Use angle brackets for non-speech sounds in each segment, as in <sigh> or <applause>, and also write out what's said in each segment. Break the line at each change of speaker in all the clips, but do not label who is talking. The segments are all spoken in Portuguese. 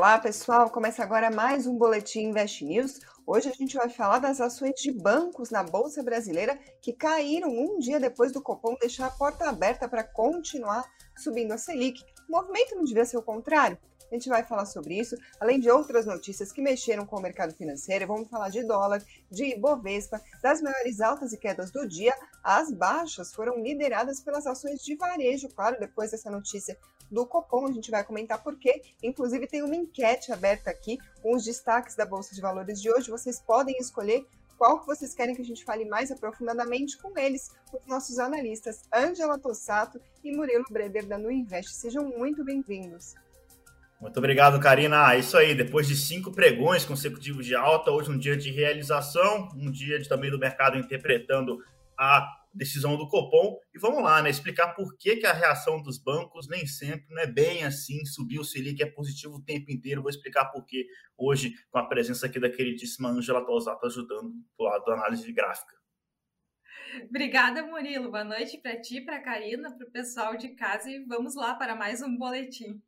Olá, pessoal. Começa agora mais um Boletim Invest News. Hoje a gente vai falar das ações de bancos na Bolsa Brasileira que caíram um dia depois do Copom deixar a porta aberta para continuar subindo a Selic. O movimento não devia ser o contrário? A gente vai falar sobre isso, além de outras notícias que mexeram com o mercado financeiro. Vamos falar de dólar, de Ibovespa, das maiores altas e quedas do dia. As baixas foram lideradas pelas ações de varejo, claro, depois dessa notícia do Copom, a gente vai comentar por quê. Inclusive, tem uma enquete aberta aqui com os destaques da Bolsa de Valores de hoje. Vocês podem escolher qual que vocês querem que a gente fale mais aprofundadamente com eles, os nossos analistas Angela Tossato e Murilo Breder da Nu Invest. Sejam muito bem-vindos.
Muito obrigado, Karina. É isso aí. Depois de cinco pregões consecutivos de alta, hoje um dia de realização, um dia de, também do mercado interpretando a decisão do Copom. E vamos lá, né? Explicar por que, que a reação dos bancos nem sempre não é bem assim. Subir o Selic é positivo o tempo inteiro. Vou explicar por que hoje, com a presença aqui da queridíssima Angela Tosato ajudando do lado da análise gráfica.
Obrigada, Murilo. Boa noite para ti, para a Karina, para o pessoal de casa e vamos lá para mais um boletim.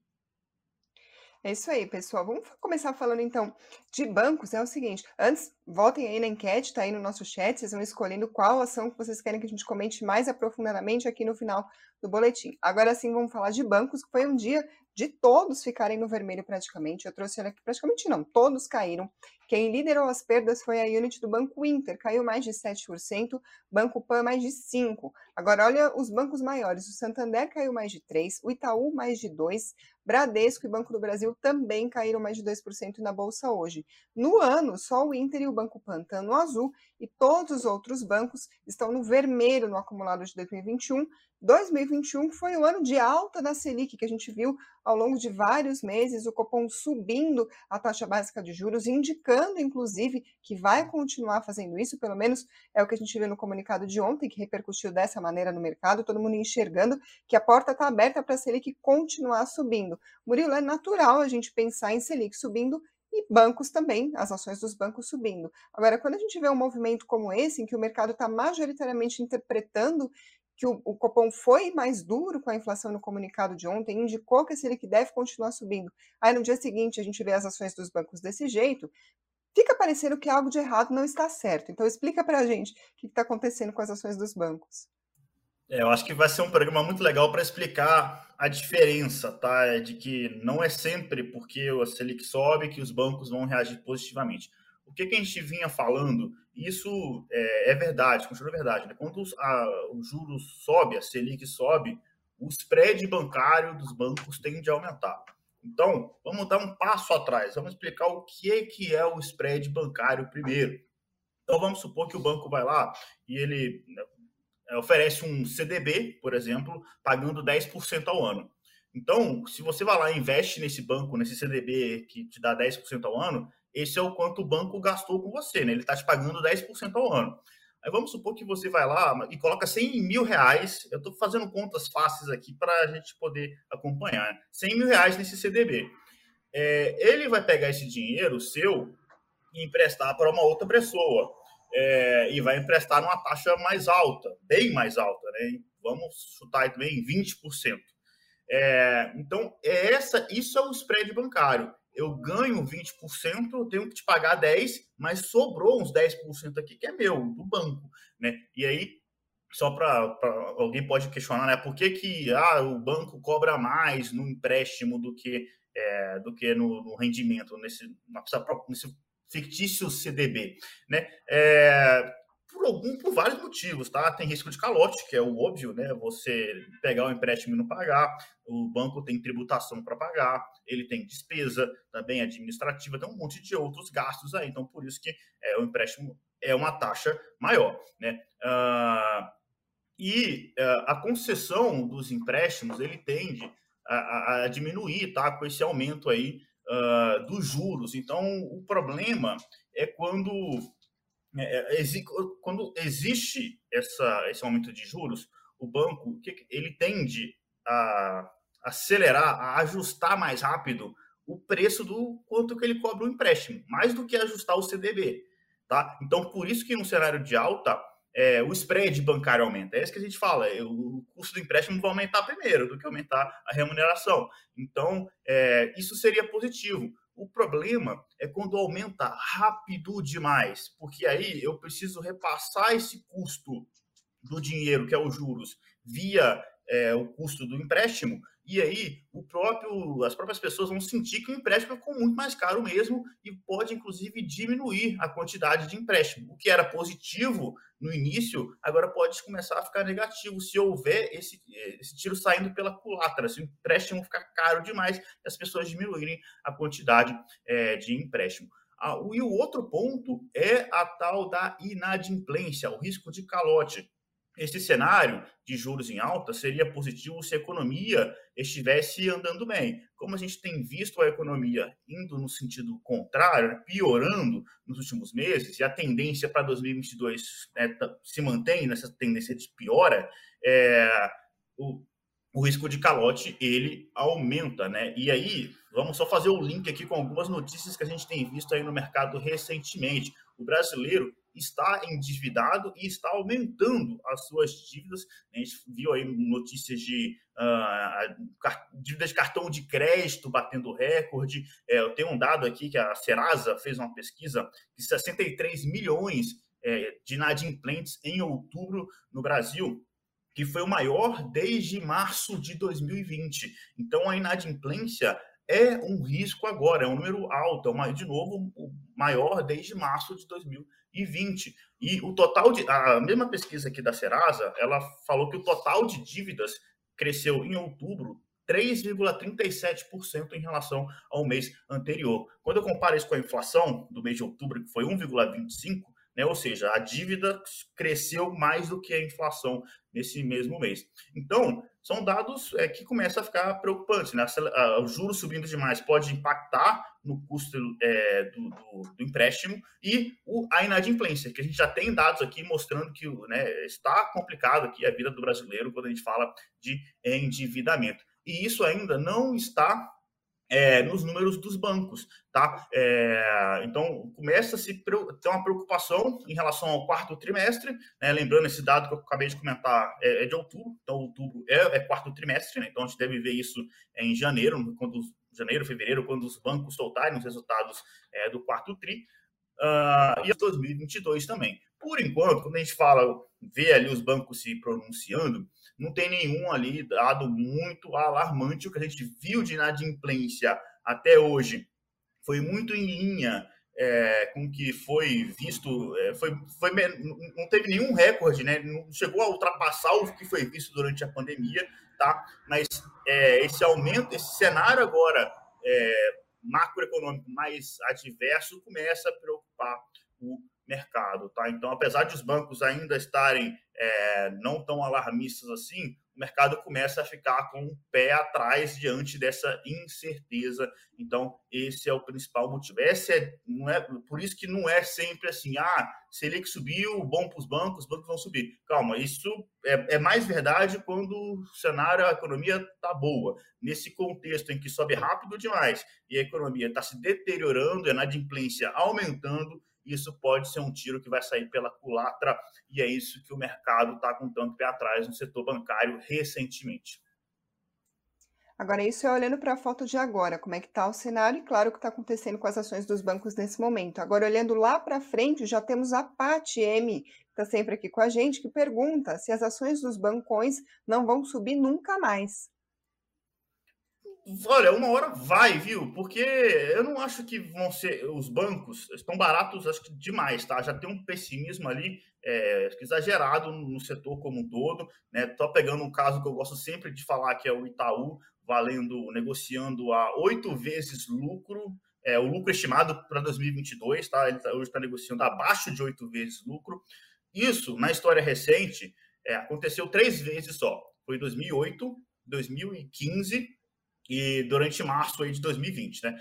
É isso aí, pessoal. Vamos começar falando então de bancos. É o seguinte, antes, votem aí na enquete, tá aí no nosso chat, vocês vão escolhendo qual ação que vocês querem que a gente comente mais aprofundadamente aqui no final do boletim. Agora sim, vamos falar de bancos, que foi um dia de todos ficarem no vermelho praticamente. Eu trouxe aqui, praticamente não, todos caíram. Quem liderou as perdas foi a unit do Banco Inter, caiu mais de 7%, Banco Pan mais de 5%. Agora, olha os bancos maiores, o Santander caiu mais de 3%, o Itaú mais de 2%, Bradesco e Banco do Brasil também caíram mais de 2% na Bolsa hoje. No ano, só o Inter e o Banco Pan estão no azul e todos os outros bancos estão no vermelho no acumulado de 2021, 2021 foi o ano de alta da Selic, que a gente viu ao longo de vários meses, o Copom subindo a taxa básica de juros, indicando, inclusive, que vai continuar fazendo isso, pelo menos é o que a gente viu no comunicado de ontem, que repercutiu dessa maneira no mercado, todo mundo enxergando que a porta está aberta para a Selic continuar subindo. Murilo, é natural a gente pensar em Selic subindo e bancos também, as ações dos bancos subindo. Agora, quando a gente vê um movimento como esse, em que o mercado está majoritariamente interpretando que o, o, Copom foi mais duro com a inflação no comunicado de ontem, indicou que a Selic deve continuar subindo. Aí no dia seguinte a gente vê as ações dos bancos desse jeito, fica parecendo que algo de errado não está certo. Então explica para a gente o que está acontecendo com as ações dos bancos.
É, eu acho que vai ser um programa muito legal para explicar a diferença, tá? É de que não é sempre porque a Selic sobe que os bancos vão reagir positivamente. O que, que a gente vinha falando isso é, é verdade, continua verdade. Né? Quando os, a, o juros sobe, a Selic sobe, o spread bancário dos bancos tende a aumentar. Então, vamos dar um passo atrás, vamos explicar o que é, que é o spread bancário primeiro. Então, vamos supor que o banco vai lá e ele né, oferece um CDB, por exemplo, pagando 10% ao ano. Então, se você vai lá e investe nesse banco, nesse CDB que te dá 10% ao ano, esse é o quanto o banco gastou com você, né? Ele está te pagando 10% ao ano. Aí vamos supor que você vai lá e coloca 100 mil reais. Eu estou fazendo contas fáceis aqui para a gente poder acompanhar. 100 mil reais nesse CDB. É, ele vai pegar esse dinheiro seu e emprestar para uma outra pessoa. É, e vai emprestar numa taxa mais alta, bem mais alta, né? Vamos chutar também 20%. É, então, é essa, isso é o spread bancário eu ganho 20%, eu tenho que te pagar 10%, mas sobrou uns 10% aqui que é meu, do banco, né? E aí, só para alguém pode questionar, né? Por que, que ah, o banco cobra mais no empréstimo do que, é, do que no, no rendimento, nesse, nesse fictício CDB, né? É, por algum, por vários motivos, tá? Tem risco de calote, que é o óbvio, né? Você pegar o empréstimo e não pagar, o banco tem tributação para pagar, ele tem despesa também administrativa, tem um monte de outros gastos aí. Então, por isso que é, o empréstimo é uma taxa maior, né? Uh, e uh, a concessão dos empréstimos ele tende a, a, diminuir, tá? Com esse aumento aí uh, dos juros. Então, o problema é quando quando existe essa, esse aumento de juros, o banco ele tende a acelerar, a ajustar mais rápido o preço do quanto que ele cobra o empréstimo, mais do que ajustar o CDB, tá? Então, por isso que no cenário de alta, é, o spread bancário aumenta. É isso que a gente fala, é, o custo do empréstimo vai aumentar primeiro do que aumentar a remuneração. Então, é, isso seria positivo. O problema é quando aumenta rápido demais, porque aí eu preciso repassar esse custo do dinheiro, que é os juros, via é, o custo do empréstimo, e aí o próprio, as próprias pessoas vão sentir que o empréstimo ficou muito mais caro mesmo e pode, inclusive, diminuir a quantidade de empréstimo. O que era positivo no início, agora pode começar a ficar negativo se houver esse, esse tiro saindo pela culatra, se o empréstimo ficar caro demais as pessoas diminuírem a quantidade é, de empréstimo. Ah, e o outro ponto é a tal da inadimplência, o risco de calote. Esse cenário de juros em alta seria positivo se a economia estivesse andando bem. Como a gente tem visto a economia indo no sentido contrário, né, piorando nos últimos meses, e a tendência para 2022 né, se mantém nessa tendência de piora, é, o, o risco de calote ele aumenta, né? E aí, vamos só fazer o link aqui com algumas notícias que a gente tem visto aí no mercado recentemente. O brasileiro está endividado e está aumentando as suas dívidas. A gente viu aí notícias de uh, dívidas de cartão de crédito batendo recorde. É, eu tenho um dado aqui que a Serasa fez uma pesquisa de 63 milhões é, de inadimplentes em outubro no Brasil que foi o maior desde março de 2020. Então, a inadimplência é um risco agora, é um número alto, é uma, de novo o maior desde março de 2020. E o total de a mesma pesquisa aqui da Serasa, ela falou que o total de dívidas cresceu em outubro 3,37% em relação ao mês anterior. Quando eu comparo isso com a inflação do mês de outubro, que foi 1,25, né? Ou seja, a dívida cresceu mais do que a inflação nesse mesmo mês. Então, são dados é, que começam a ficar preocupantes. Né? O juros subindo demais pode impactar no custo é, do, do, do, empréstimo e o, a inadimplência, que a gente já tem dados aqui mostrando que né, está complicado aqui a vida do brasileiro quando a gente fala de endividamento. E isso ainda não está é, nos números dos bancos, tá? É, então começa a se ter uma preocupação em relação ao quarto trimestre, né? lembrando esse dado que eu acabei de comentar é, é de outubro, então outubro é, é quarto trimestre, né? então a gente deve ver isso em janeiro, quando janeiro, fevereiro, quando os bancos soltarem os resultados é, do quarto tri, uh, e 2022 também. Por enquanto, quando a gente fala, vê ali os bancos se pronunciando, não tem nenhum ali dado muito alarmante. O que a gente viu de inadimplência até hoje foi muito em linha é, com que foi visto, é, foi, foi, não teve nenhum recorde, né? não chegou a ultrapassar o que foi visto durante a pandemia, tá? mas é, esse aumento, esse cenário agora é, macroeconômico mais adverso começa a preocupar o mercado. Tá? Então, apesar de os bancos ainda estarem é, não tão alarmistas assim, o mercado começa a ficar com o pé atrás diante dessa incerteza. Então, esse é o principal motivo. Esse é, não é, por isso que não é sempre assim, ah, Selic subiu, bom para os bancos, os bancos vão subir. Calma, isso é, é mais verdade quando o cenário, a economia está boa. Nesse contexto em que sobe rápido demais e a economia está se deteriorando, a inadimplência aumentando, isso pode ser um tiro que vai sair pela culatra, e é isso que o mercado está com tanto pé atrás no setor bancário recentemente.
Agora, isso é olhando para a foto de agora, como é que está o cenário e, claro, o que está acontecendo com as ações dos bancos nesse momento. Agora, olhando lá para frente, já temos a Pati M, que está sempre aqui com a gente, que pergunta se as ações dos bancões não vão subir nunca mais.
Olha, uma hora vai, viu? Porque eu não acho que vão ser. Os bancos estão baratos, acho que demais, tá? Já tem um pessimismo ali é, exagerado no setor como um todo. Né? Tô pegando um caso que eu gosto sempre de falar, que é o Itaú, valendo, negociando a oito vezes lucro, é, o lucro estimado para 2022, tá? Ele tá, hoje está negociando abaixo de oito vezes lucro. Isso, na história recente, é, aconteceu três vezes só. Foi em 2008, 2015 e durante março aí de 2020, né?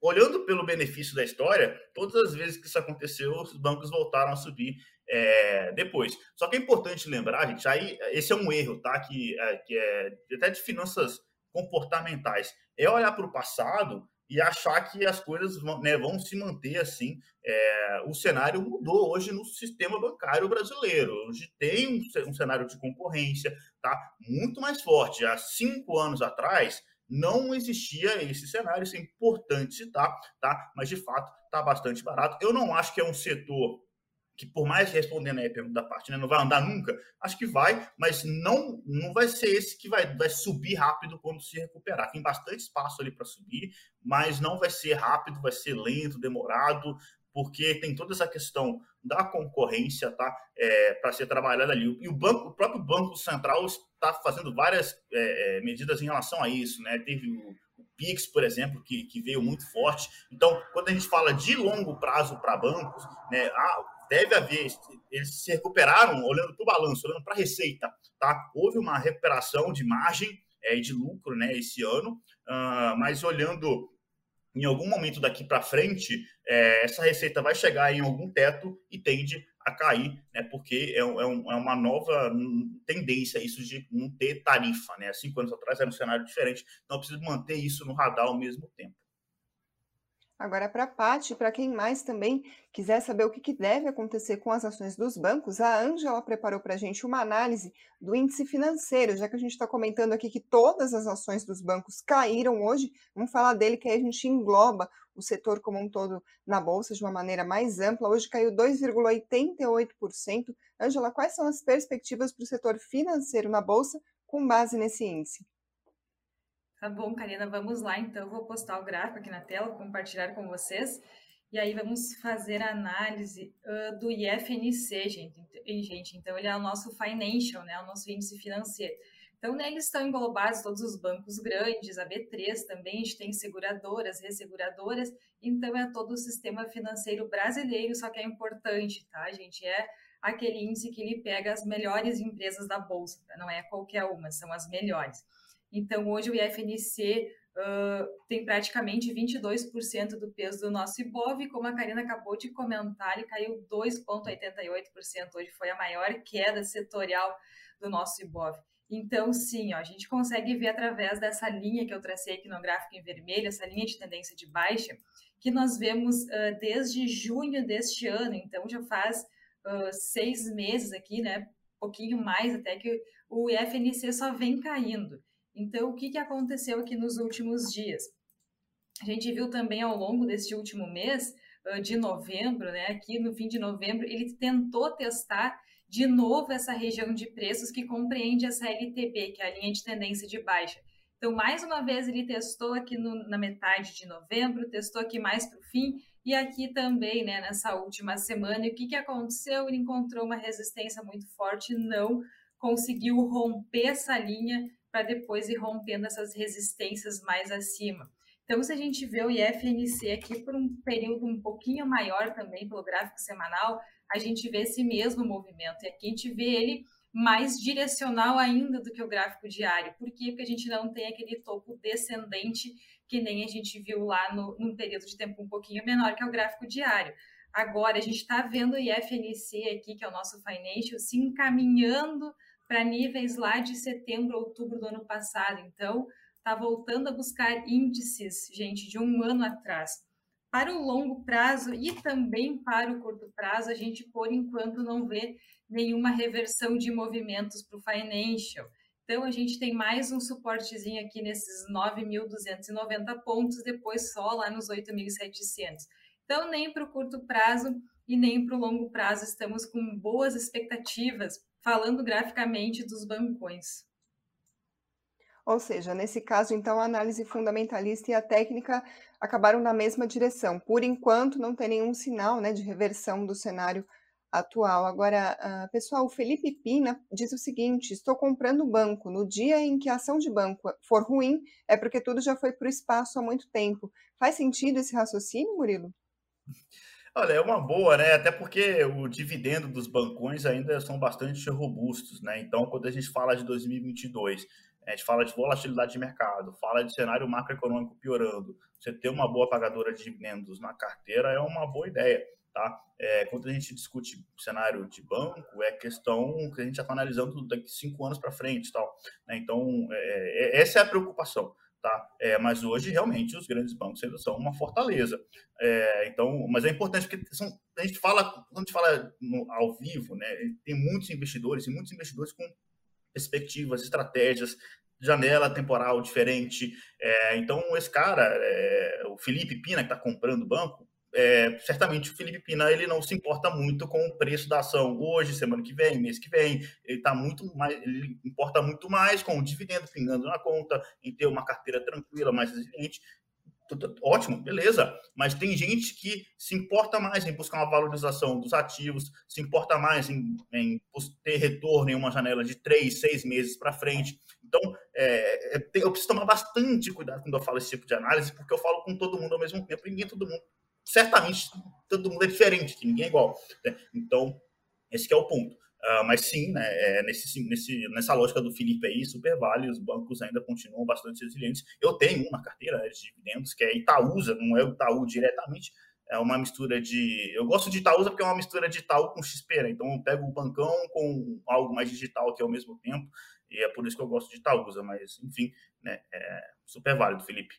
Olhando pelo benefício da história, todas as vezes que isso aconteceu, os bancos voltaram a subir é, depois. Só que é importante lembrar, gente, aí esse é um erro, tá? Que é, que é até de finanças comportamentais. É olhar para o passado e achar que as coisas vão, né, vão se manter assim. É, o cenário mudou hoje no sistema bancário brasileiro. Hoje tem um, um cenário de concorrência, tá? Muito mais forte. Há cinco anos atrás, não existia esse cenário, isso é importante citar, tá? Mas de fato está bastante barato. Eu não acho que é um setor que por mais respondendo aí a pergunta da parte, né, não vai andar nunca, acho que vai, mas não não vai ser esse que vai, vai subir rápido quando se recuperar. Tem bastante espaço ali para subir, mas não vai ser rápido, vai ser lento, demorado, porque tem toda essa questão da concorrência, tá? É, para ser trabalhada ali. E o banco, o próprio Banco Central está fazendo várias é, é, medidas em relação a isso, né? Teve o, o Pix, por exemplo, que, que, veio muito forte. Então, quando a gente fala de longo prazo para bancos, né? Ah, deve haver, eles se recuperaram olhando para o balanço, olhando para a receita, tá? Houve uma recuperação de margem é, e de lucro, né? Esse ano, uh, mas olhando em algum momento daqui para frente, é, essa receita vai chegar em algum teto e tende a cair, né, porque é, é, um, é, uma nova tendência isso de não ter tarifa. Né? Cinco anos atrás era um cenário diferente, então precisa manter isso no radar ao mesmo tempo.
Agora, para a Paty, para quem mais também quiser saber o que, que, deve acontecer com as ações dos bancos, a Ângela preparou para a gente uma análise do índice financeiro, já que a gente está comentando aqui que todas as ações dos bancos caíram hoje, vamos falar dele que aí a gente engloba o setor como um todo na Bolsa de uma maneira mais ampla. Hoje caiu 2,88%. Ângela, quais são as perspectivas para o setor financeiro na Bolsa com base nesse índice?
Tá bom, Karina, vamos lá então. Vou postar o gráfico aqui na tela, compartilhar com vocês. E aí vamos fazer a análise uh, do IFNC, gente. gente. Então, ele é o nosso financial, né? O nosso índice financeiro. Então, neles estão englobados todos os bancos grandes, a B3 também, a gente tem seguradoras, resseguradoras, então é todo o sistema financeiro brasileiro, só que é importante, tá, gente? É aquele índice que ele pega as melhores empresas da Bolsa, tá? não é qualquer uma, são as melhores. Então, hoje o IFNC uh, tem praticamente 22% do peso do nosso IBOV, como a Karina acabou de comentar, ele caiu 2,88%. Hoje foi a maior queda setorial do nosso IBOV. Então, sim, ó, a gente consegue ver através dessa linha que eu tracei aqui no gráfico em vermelho, essa linha de tendência de baixa, que nós vemos uh, desde junho deste ano, então já faz uh, seis meses aqui, né? pouquinho mais até que o IFNC só vem caindo. Então, o que, que aconteceu aqui nos últimos dias? A gente viu também ao longo deste último mês, de novembro, né, aqui no fim de novembro, ele tentou testar de novo essa região de preços que compreende essa LTB, que é a linha de tendência de baixa. Então, mais uma vez, ele testou aqui no, na metade de novembro, testou aqui mais para o fim, e aqui também, né, nessa última semana. E o que, que aconteceu? Ele encontrou uma resistência muito forte, não conseguiu romper essa linha para depois ir rompendo essas resistências mais acima. Então, se a gente vê o IFNC aqui por um período um pouquinho maior também, pelo gráfico semanal, a gente vê esse mesmo movimento. E aqui a gente vê ele mais direcional ainda do que o gráfico diário. Por quê? Porque a gente não tem aquele topo descendente que nem a gente viu lá no, num período de tempo um pouquinho menor, que é o gráfico diário. Agora, a gente está vendo o IFNC aqui, que é o nosso financial, se encaminhando para níveis lá de setembro, outubro do ano passado. Então, está voltando a buscar índices, gente, de um ano atrás. Para o longo prazo e também para o curto prazo, a gente, por enquanto, não vê nenhuma reversão de movimentos para o financial. Então, a gente tem mais um suportezinho aqui nesses 9.290 pontos, depois só lá nos 8.700. Então, nem para o curto prazo e nem para o longo prazo estamos com boas expectativas falando graficamente dos bancões.
Ou seja, nesse caso, então, a análise fundamentalista e a técnica acabaram na mesma direção. Por enquanto, não tem nenhum sinal né, de reversão do cenário atual. Agora, uh, pessoal, o Felipe Pina diz o seguinte: estou comprando banco. No dia em que a ação de banco for ruim, é porque tudo já foi para o espaço há muito tempo. Faz sentido esse raciocínio, Murilo?
Olha, é uma boa, né? Até porque o dividendo dos bancões ainda são bastante robustos, né? Então, quando a gente fala de 2022, a gente fala de volatilidade de mercado, fala de cenário macroeconômico piorando, você ter uma boa pagadora de dividendos na carteira é uma boa ideia, tá? É, quando a gente discute cenário de banco, é questão que a gente já está analisando daqui cinco anos para frente, tal. Né? Então, é, é, essa é a preocupação. Tá? É, mas hoje, realmente, os grandes bancos ainda são uma fortaleza. É, então, mas é importante porque são, a gente fala, quando a gente fala no, ao vivo, né, tem muitos investidores e muitos investidores com perspectivas, estratégias, janela temporal diferente. É, então, esse cara, é, o Felipe Pina, que está comprando o banco, é, certamente o Felipe Pina ele não se importa muito com o preço da ação hoje, semana que vem, mês que vem. Ele está muito mais, ele importa muito mais com o dividendo pingando na conta, em ter uma carteira tranquila, mais resiliente ótimo, beleza. Mas tem gente que se importa mais em buscar uma valorização dos ativos, se importa mais em, em ter retorno em uma janela de três, seis meses para frente. Então, é, é eu preciso tomar bastante cuidado quando eu falo esse tipo de análise, porque eu falo com todo mundo ao mesmo tempo e nem todo mundo, certamente, todo mundo é diferente, que ninguém é igual. Né? Então, esse é o ponto. Uh, mas sim, né, é, nesse, nesse, nessa lógica do Felipe aí, super vale, os bancos ainda continuam bastante resilientes. Eu tenho uma carteira de dividendos, que é Itaúsa, não é o Itaú diretamente, é uma mistura de. Eu gosto de Itaúsa porque é uma mistura de Itaú com XP, né? então eu pego o bancão com algo mais digital aqui ao mesmo tempo, e é por isso que eu gosto de Itaúsa, mas enfim, né, é super válido, Felipe.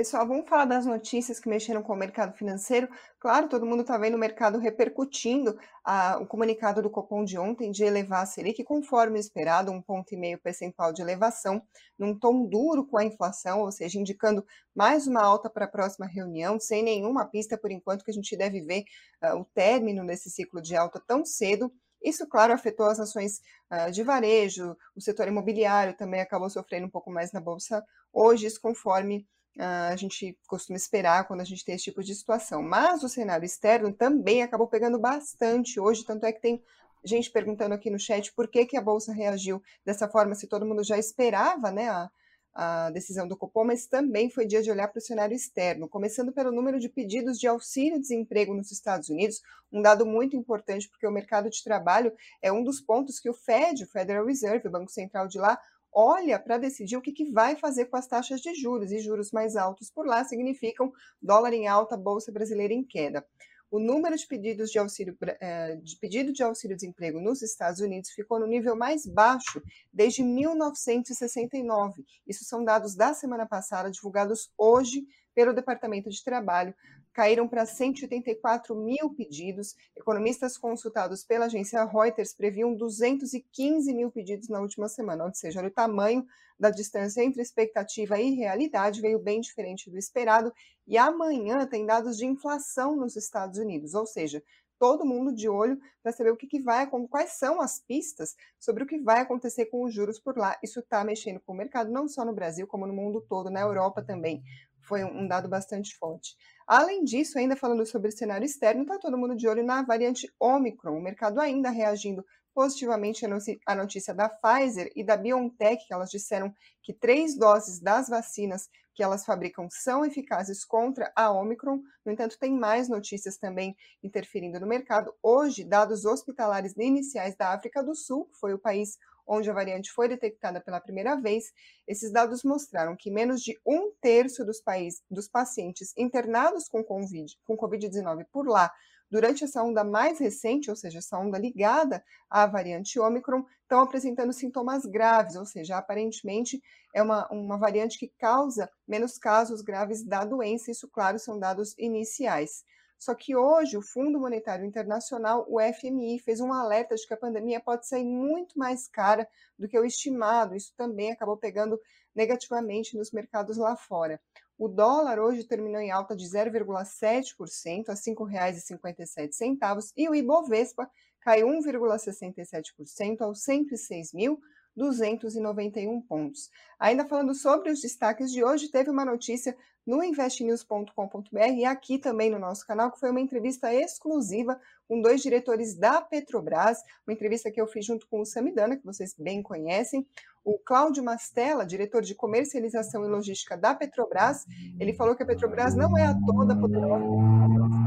Pessoal, vamos falar das notícias que mexeram com o mercado financeiro. Claro, todo mundo está vendo o mercado repercutindo a, o comunicado do Copom de ontem de elevar a Selic conforme esperado, um ponto e meio percentual de elevação, num tom duro com a inflação, ou seja, indicando mais uma alta para a próxima reunião, sem nenhuma pista por enquanto que a gente deve ver uh, o término desse ciclo de alta tão cedo. Isso, claro, afetou as ações uh, de varejo, o setor imobiliário também acabou sofrendo um pouco mais na bolsa hoje, isso conforme a gente costuma esperar quando a gente tem esse tipo de situação. Mas o cenário externo também acabou pegando bastante hoje, tanto é que tem gente perguntando aqui no chat por que, que a Bolsa reagiu dessa forma, se todo mundo já esperava né, a, a decisão do Copom, mas também foi dia de olhar para o cenário externo, começando pelo número de pedidos de auxílio-desemprego nos Estados Unidos, um dado muito importante, porque o mercado de trabalho é um dos pontos que o Fed, o Federal Reserve, o Banco Central de lá, olha para decidir o que, que vai fazer com as taxas de juros, e juros mais altos por lá significam dólar em alta, bolsa brasileira em queda. O número de pedidos de auxílio eh, de pedido de auxílio-desemprego nos Estados Unidos ficou no nível mais baixo desde 1969. Isso são dados da semana passada, divulgados hoje pelo Departamento de Trabalho, caíram para 184 mil pedidos. Economistas consultados pela agência Reuters previam 215 mil pedidos na última semana, ou seja, o tamanho da distância entre expectativa e realidade veio bem diferente do esperado. E amanhã tem dados de inflação nos Estados Unidos, ou seja, todo mundo de olho para saber o que, que vai, quais são as pistas sobre o que vai acontecer com os juros por lá. Isso está mexendo com o mercado, não só no Brasil, como no mundo todo, na Europa também. Foi um dado bastante forte. Além disso, ainda falando sobre o cenário externo, está todo mundo de olho na variante Omicron. O mercado ainda reagindo positivamente à notícia da Pfizer e da BioNTech, que elas disseram que três doses das vacinas que elas fabricam são eficazes contra a Omicron. No entanto, tem mais notícias também interferindo no mercado. Hoje, dados hospitalares iniciais da África do Sul, que foi o país onde a variante foi detectada pela primeira vez, esses dados mostraram que menos de um terço dos, dos pacientes internados com Covid-19 com COVID por lá durante essa onda mais recente, ou seja, essa onda ligada à variante Ômicron, estão apresentando sintomas graves, ou seja, aparentemente é uma, uma variante que causa menos casos graves da doença, isso, claro, são dados iniciais. Só que hoje o Fundo Monetário Internacional, o FMI, fez um alerta de que a pandemia pode sair muito mais cara do que o estimado. Isso também acabou pegando negativamente nos mercados lá fora. O dólar hoje terminou em alta de 0,7% a R$ 5,57 e o Ibovespa caiu 1,67% aos 106.000 291 pontos. Ainda falando sobre os destaques de hoje, teve uma notícia no investnews.com.br e aqui também no nosso canal, que foi uma entrevista exclusiva com dois diretores da Petrobras, uma entrevista que eu fiz junto com o Samidana, que vocês bem conhecem, o Cláudio Mastella, diretor de comercialização e logística da Petrobras, ele falou que a Petrobras não é a toda poderosa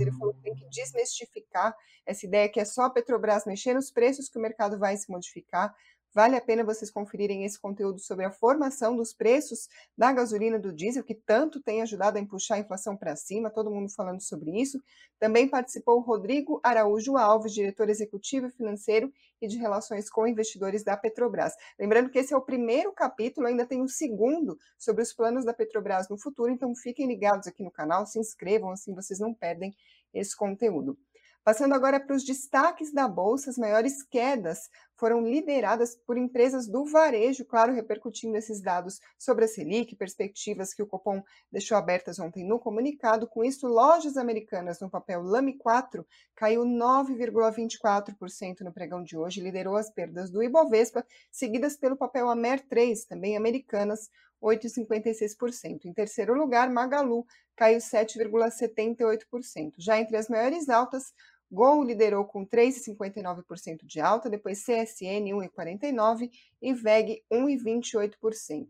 Ele falou que tem que desmistificar essa ideia que é só a Petrobras mexer nos preços que o mercado vai se modificar. Vale a pena vocês conferirem esse conteúdo sobre a formação dos preços da gasolina do diesel, que tanto tem ajudado a empuxar a inflação para cima, todo mundo falando sobre isso. Também participou Rodrigo Araújo Alves, diretor executivo financeiro e de relações com investidores da Petrobras. Lembrando que esse é o primeiro capítulo, ainda tem um segundo sobre os planos da Petrobras no futuro, então fiquem ligados aqui no canal, se inscrevam, assim vocês não perdem esse conteúdo. Passando agora para os destaques da Bolsa, as maiores quedas foram lideradas por empresas do varejo, claro, repercutindo esses dados sobre a Selic, perspectivas que o Copom deixou abertas ontem no comunicado. Com isso, lojas americanas no papel Lame 4 caiu 9,24% no pregão de hoje, liderou as perdas do Ibovespa, seguidas pelo papel Amer 3, também americanas, 8,56%. Em terceiro lugar, Magalu caiu 7,78%. Já entre as maiores altas, Gol liderou com 3,59% de alta, depois CSN 1,49% e VEG 1,28%.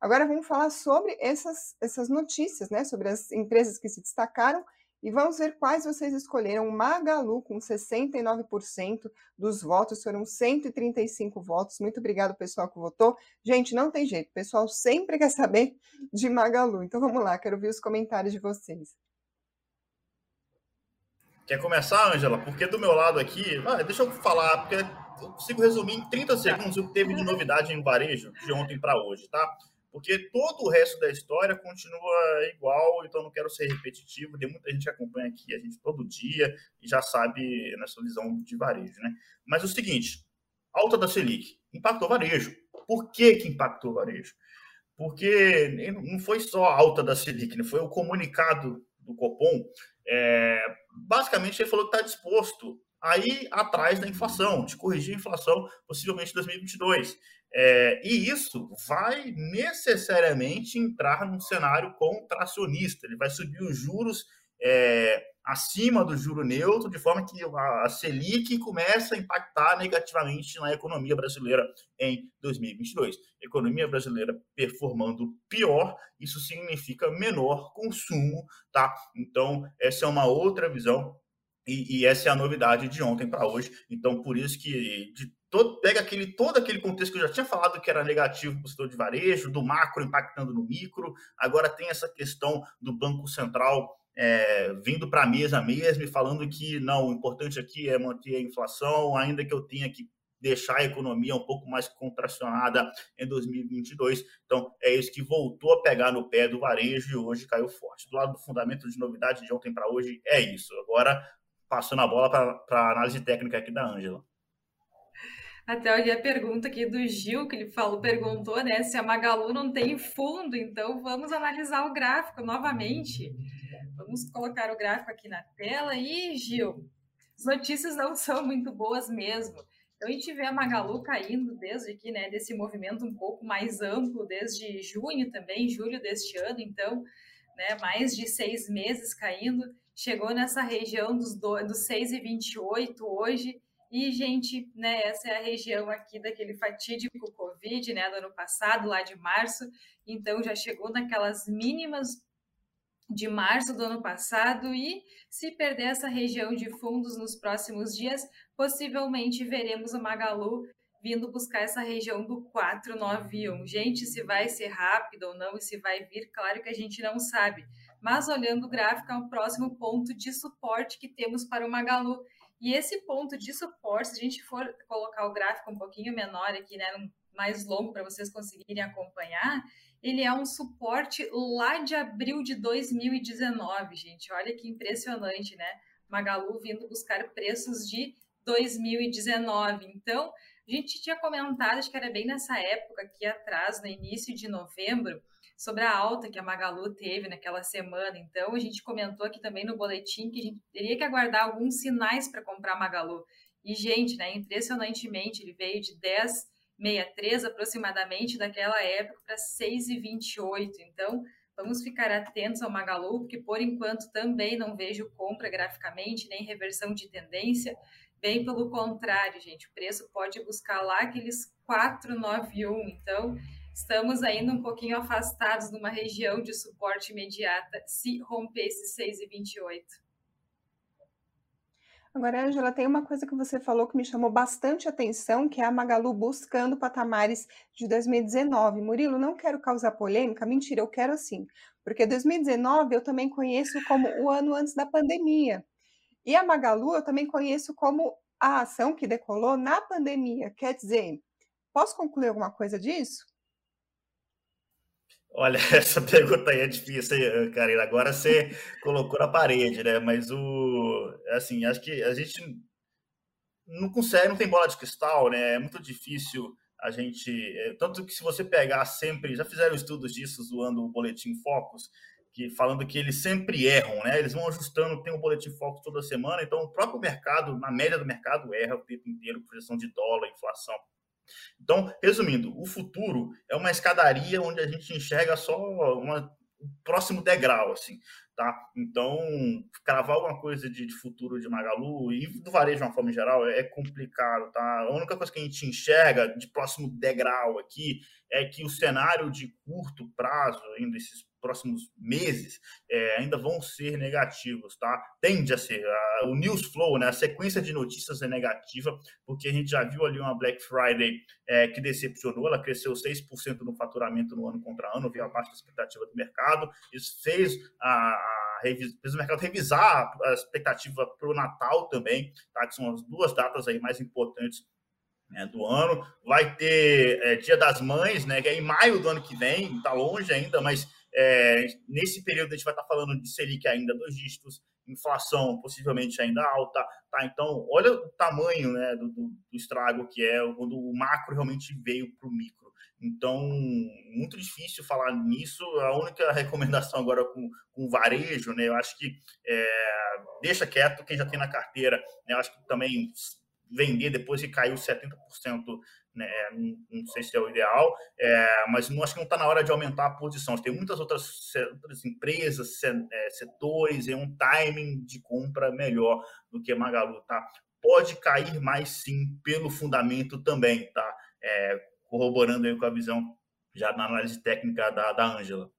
Agora vamos falar sobre essas, essas notícias, né? Sobre as empresas que se destacaram e vamos ver quais vocês escolheram. Magalu, com 69% dos votos, foram 135 votos. Muito obrigado, pessoal, que votou. Gente, não tem jeito, o pessoal sempre <laughs> quer saber de Magalu. Então vamos lá, quero ver os comentários de vocês.
Quer começar, Angela? Porque do meu lado aqui, ah, deixa eu falar, porque eu consigo resumir em 30 segundos o que teve de novidade em varejo de ontem para hoje, tá? porque todo o resto da história continua igual, então não quero ser repetitivo. Tem muita gente que acompanha aqui a gente todo dia e já sabe nessa visão de varejo, né? Mas o seguinte, alta da Selic impactou varejo. Por que que impactou varejo? Porque não foi só a alta da Selic, né? foi o comunicado do Copom. É, basicamente, ele falou que está disposto a ir atrás da inflação, de corrigir a inflação, possivelmente em 2022. É, e isso vai necessariamente entrar num cenário contracionista. Ele vai subir os juros é, acima do juro neutro, de forma que a Selic começa a impactar negativamente na economia brasileira em 2022. Economia brasileira performando pior, isso significa menor consumo, tá? Então, essa é uma outra visão e, e, essa é a novidade de ontem para hoje. Então, por isso que todo, pega aquele, todo aquele contexto que eu já tinha falado que era negativo para o setor de varejo, do macro impactando no micro, agora tem essa questão do Banco Central é, vindo para a mesa mesmo e falando que não, o importante aqui é manter a inflação, ainda que eu tenha que deixar a economia um pouco mais contracionada em 2022. Então, é isso que voltou a pegar no pé do varejo e hoje caiu forte. Do lado do fundamento de novidade de ontem para hoje, é isso. Agora, passando a bola para a análise técnica aqui da Ângela.
Até olhei a pergunta aqui do Gil, que ele falou, perguntou, né, se a Magalu não tem fundo, então vamos analisar o gráfico novamente. Vamos colocar o gráfico aqui na tela. E, Gil, as notícias não são muito boas mesmo. Então, a gente vê a Magalu caindo desde aqui, né, desse movimento um pouco mais amplo, desde junho também, julho deste ano, então, né, mais de seis meses caindo chegou nessa região dos, do, dos 6,28 hoje. E, gente, né, essa é a região aqui daquele fatídico Covid, né, do ano passado, lá de março. Então, já chegou naquelas mínimas de março do ano passado e se perder essa região de fundos nos próximos dias, possivelmente veremos o Magalu vindo buscar essa região do 491. Gente, se vai ser rápido ou não se vai vir, claro que a gente não sabe mas olhando o gráfico é o próximo ponto de suporte que temos para o Magalu. E esse ponto de suporte, se a gente for colocar o gráfico um pouquinho menor aqui, né, mais longo para vocês conseguirem acompanhar, ele é um suporte lá de abril de 2019, gente. Olha que impressionante, né? Magalu vindo buscar preços de 2019. Então, a gente tinha comentado, acho que era bem nessa época aqui atrás, no início de novembro, sobre a alta que a Magalu teve naquela semana. Então, a gente comentou aqui também no boletim que a gente teria que aguardar alguns sinais para comprar Magalu. E, gente, né, impressionantemente, ele veio de 10,63 aproximadamente daquela época para 6,28. Então, vamos ficar atentos ao Magalu, porque por enquanto também não vejo compra graficamente, nem reversão de tendência. Bem pelo contrário, gente, o preço pode buscar lá aqueles 491. Então, Estamos ainda um pouquinho afastados numa região de suporte imediata se romper esse 6,28.
Agora, Angela, tem uma coisa que você falou que me chamou bastante atenção, que é a Magalu buscando patamares de 2019. Murilo, não quero causar polêmica, mentira, eu quero sim, porque 2019 eu também conheço como o ano antes da pandemia. E a Magalu eu também conheço como a ação que decolou na pandemia. Quer dizer, posso concluir alguma coisa disso?
Olha, <laughs> essa pergunta aí é difícil, Karina. Agora você colocou na parede, né? Mas o. Assim, acho que a gente não consegue, não tem bola de cristal, né? É muito difícil a gente. É, tanto que se você pegar sempre. Já fizeram estudos disso zoando o boletim Focus, que falando que eles sempre erram, né? Eles vão ajustando, tem o um boletim Focus toda semana, então o próprio mercado, na média do mercado, erra o tempo inteiro, projeção de dólar, inflação. Então, resumindo, o futuro é uma escadaria onde a gente enxerga só uma, o próximo degrau, assim, tá? Então, cravar alguma coisa de, de, futuro de Magalu e do varejo de uma forma geral é complicado, tá? A única coisa que a gente enxerga de próximo degrau aqui é que o cenário de curto prazo, ainda esses próximos meses é, ainda vão ser negativos, tá? Tende a ser. A, o news flow, né, a sequência de notícias é negativa, porque a gente já viu ali uma Black Friday é, que decepcionou, ela cresceu 6% no faturamento no ano contra ano, veio abaixo da expectativa do mercado. Isso fez a, a fez o mercado revisar a expectativa para o Natal também, tá? que são as duas datas aí mais importantes né, do ano. Vai ter é, Dia das Mães, né, que é em maio do ano que vem, está longe ainda, mas é, nesse período a gente vai estar falando de Selic ainda dois dígitos, inflação possivelmente ainda alta, tá? Então, olha o tamanho né, do, do, do estrago que é quando o macro realmente veio para o micro. Então, muito difícil falar nisso. A única recomendação agora com, com varejo, né? Eu acho que é, deixa quieto quem já tem na carteira. Né, eu acho que também vender depois que caiu 70% né? Não sei se é o ideal, é, mas não acho que não está na hora de aumentar a posição. Tem muitas outras, outras empresas, é, setores, e um timing de compra melhor do que Magalu, tá? Pode cair mais sim pelo fundamento também, tá? É, corroborando aí com a visão já na análise técnica da Ângela.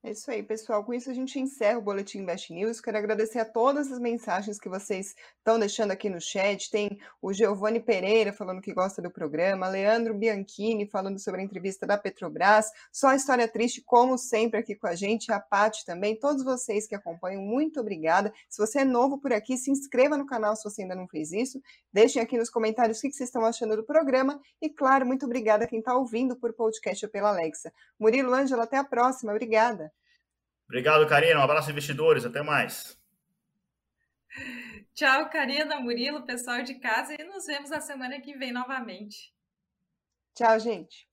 É isso aí, pessoal. Com isso a gente encerra o Boletim Invest News. Quero agradecer a todas as mensagens que vocês estão deixando aqui no chat. Tem o Giovanni Pereira falando que gosta do programa, Leandro Bianchini falando sobre a entrevista da Petrobras. Só história triste, como sempre, aqui com a gente. A Paty também. Todos vocês que acompanham, muito obrigada. Se você é novo por aqui, se inscreva no canal se você ainda não fez isso. Deixem aqui nos comentários o que vocês estão achando do programa. E, claro, muito obrigada a quem está ouvindo por podcast ou pela Alexa. Murilo Ângela, até a próxima. Obrigada.
Obrigado, Karina. Um abraço, investidores. Até mais.
Tchau, Karina, Murilo, pessoal de casa, e nos vemos na semana que vem novamente.
Tchau, gente.